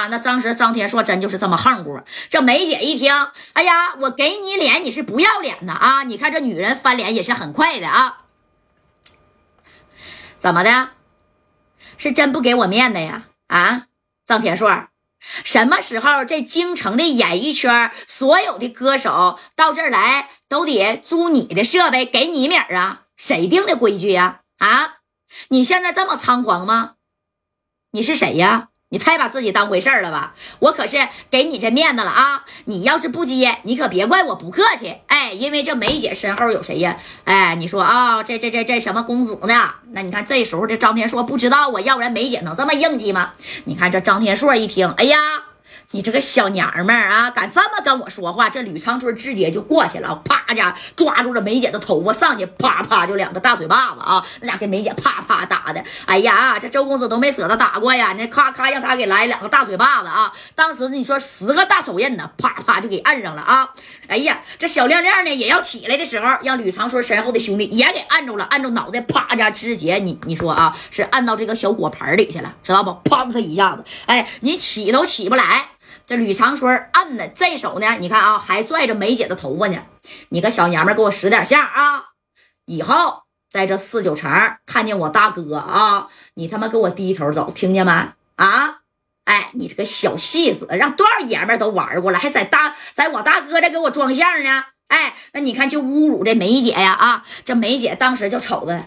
啊，那当时张天硕真就是这么横过。这梅姐一听，哎呀，我给你脸，你是不要脸的啊！你看这女人翻脸也是很快的啊。怎么的？是真不给我面子呀？啊，张天硕，什么时候这京城的演艺圈所有的歌手到这儿来都得租你的设备给你面啊？谁定的规矩呀？啊，你现在这么猖狂吗？你是谁呀？你太把自己当回事儿了吧？我可是给你这面子了啊！你要是不接，你可别怪我不客气。哎，因为这梅姐身后有谁呀？哎，你说啊，这这这这什么公子呢？那你看这时候这张天硕不知道啊，要不然梅姐能这么硬气吗？你看这张天硕一听，哎呀！你这个小娘们儿啊，敢这么跟我说话？这吕长春直接就过去了，啪家抓住了梅姐的头发，上去啪啪就两个大嘴巴子啊！那俩给梅姐啪啪打的，哎呀，这周公子都没舍得打过呀！那咔咔让他给来两个大嘴巴子啊！当时你说十个大手印呢，啪啪就给按上了啊！哎呀，这小亮亮呢也要起来的时候，让吕长春身后的兄弟也给按住了，按住脑袋，啪家直接你你说啊，是按到这个小果盆里去了，知道不？砰他一下子，哎，你起都起不来。这吕长春摁的这手呢？你看啊，还拽着梅姐的头发呢。你个小娘们，给我识点相啊！以后在这四九城看见我大哥啊，你他妈给我低头走，听见没？啊！哎，你这个小戏子，让多少爷们都玩过了，还在大在我大哥这给我装相呢？哎，那你看就侮辱这梅姐呀！啊，这梅姐当时就瞅着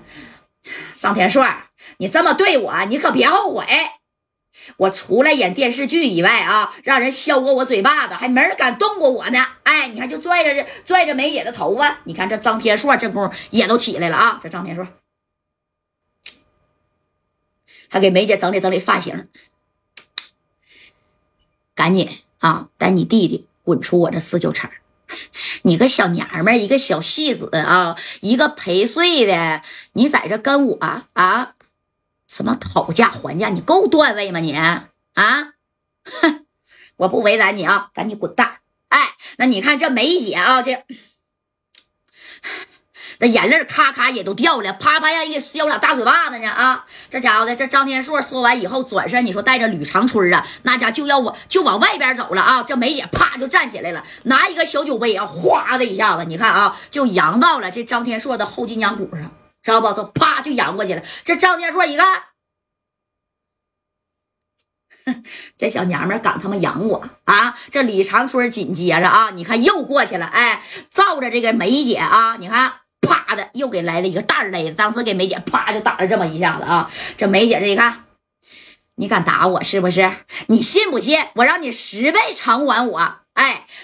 张天帅，你这么对我，你可别后悔。我除了演电视剧以外啊，让人削过我嘴巴子，还没人敢动过我呢。哎，你看，就拽着拽着梅姐的头发，你看这张天硕这功夫也都起来了啊。这张天硕还给梅姐整理整理发型，赶紧啊，带你弟弟滚出我这四九城！你个小娘们，一个小戏子啊，一个陪睡的，你在这跟我啊？什么讨价还价？你够段位吗？你啊，哼！我不为难你啊，赶紧滚蛋！哎，那你看这梅姐啊，这那眼泪咔咔也都掉了，啪啪让人给削俩大嘴巴子呢啊！这家伙的，这张天硕说完以后转身，你说带着吕长春啊，那家就要我就往外边走了啊！这梅姐啪就站起来了，拿一个小酒杯啊，哗的一下子，你看啊，就扬到了这张天硕的后脊梁骨上。知道不？就啪就扬过去了。这张天硕一看，哼 这小娘们敢他妈扬我啊！这李长春紧接着啊，你看又过去了，哎，照着这个梅姐啊，你看啪的又给来了一个大勒子，当时给梅姐啪就打了这么一下子啊。这梅姐这一看，你敢打我是不是？你信不信我让你十倍偿还我？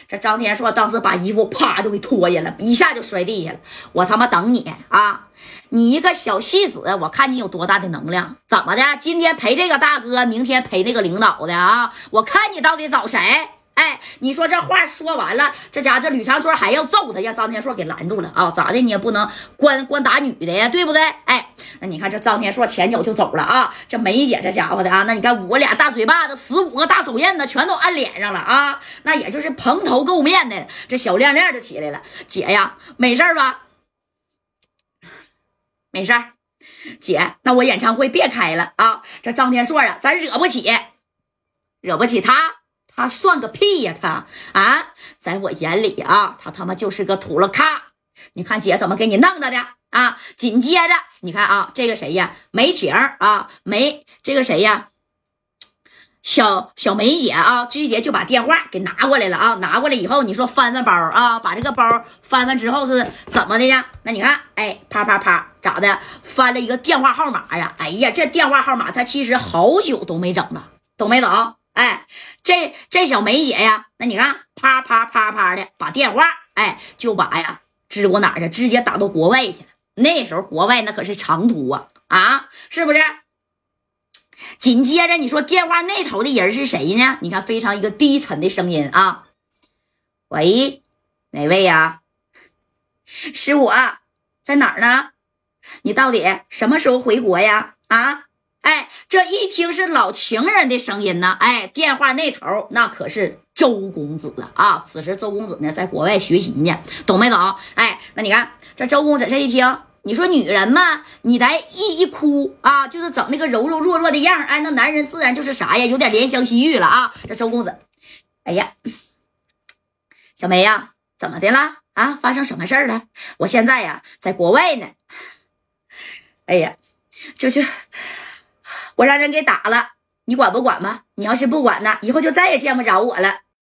这张天硕当时把衣服啪就给脱下了，一下就摔地下了。我他妈等你啊！你一个小戏子，我看你有多大的能量？怎么的？今天陪这个大哥，明天陪那个领导的啊？我看你到底找谁？哎，你说这话说完了，这家这吕长春还要揍他，让张天硕给拦住了啊？咋的？你也不能光光打女的呀，对不对？哎，那你看这张天硕前脚就走了啊？这梅姐这家伙的啊，那你看我俩大嘴巴子，十五个大手印子，全都按脸上了啊？那也就是蓬头垢面的，这小亮亮就起来了。姐呀，没事吧？没事姐，那我演唱会别开了啊！这张天硕啊，咱惹不起，惹不起他。他算个屁呀！他啊，在我眼里啊，他他妈就是个土了咖。你看姐怎么给你弄的的啊？紧接着你看啊，这个谁呀？梅婷啊，梅这个谁呀？小小梅姐啊，直接就把电话给拿过来了啊！拿过来以后，你说翻翻包啊，把这个包翻翻之后是怎么的呢？那你看，哎，啪啪啪，咋的？翻了一个电话号码呀！哎呀，这电话号码他其实好久都没整了，懂没懂？哎，这这小梅姐呀，那你看，啪啪啪啪的把电话，哎，就把呀支过哪儿去，直接打到国外去了。那时候国外那可是长途啊，啊，是不是？紧接着你说电话那头的人是谁呢？你看非常一个低沉的声音啊，喂，哪位呀？是我在哪儿呢？你到底什么时候回国呀？啊？哎，这一听是老情人的声音呢。哎，电话那头那可是周公子了啊！此时周公子呢在国外学习呢，懂没懂？哎，那你看这周公子这一听，你说女人嘛，你来一一哭啊，就是整那个柔柔弱弱的样哎，那男人自然就是啥呀，有点怜香惜玉了啊。这周公子，哎呀，小梅呀，怎么的了啊？发生什么事儿了？我现在呀，在国外呢。哎呀，就就我让人给打了，你管不管吧？你要是不管呢，以后就再也见不着我了。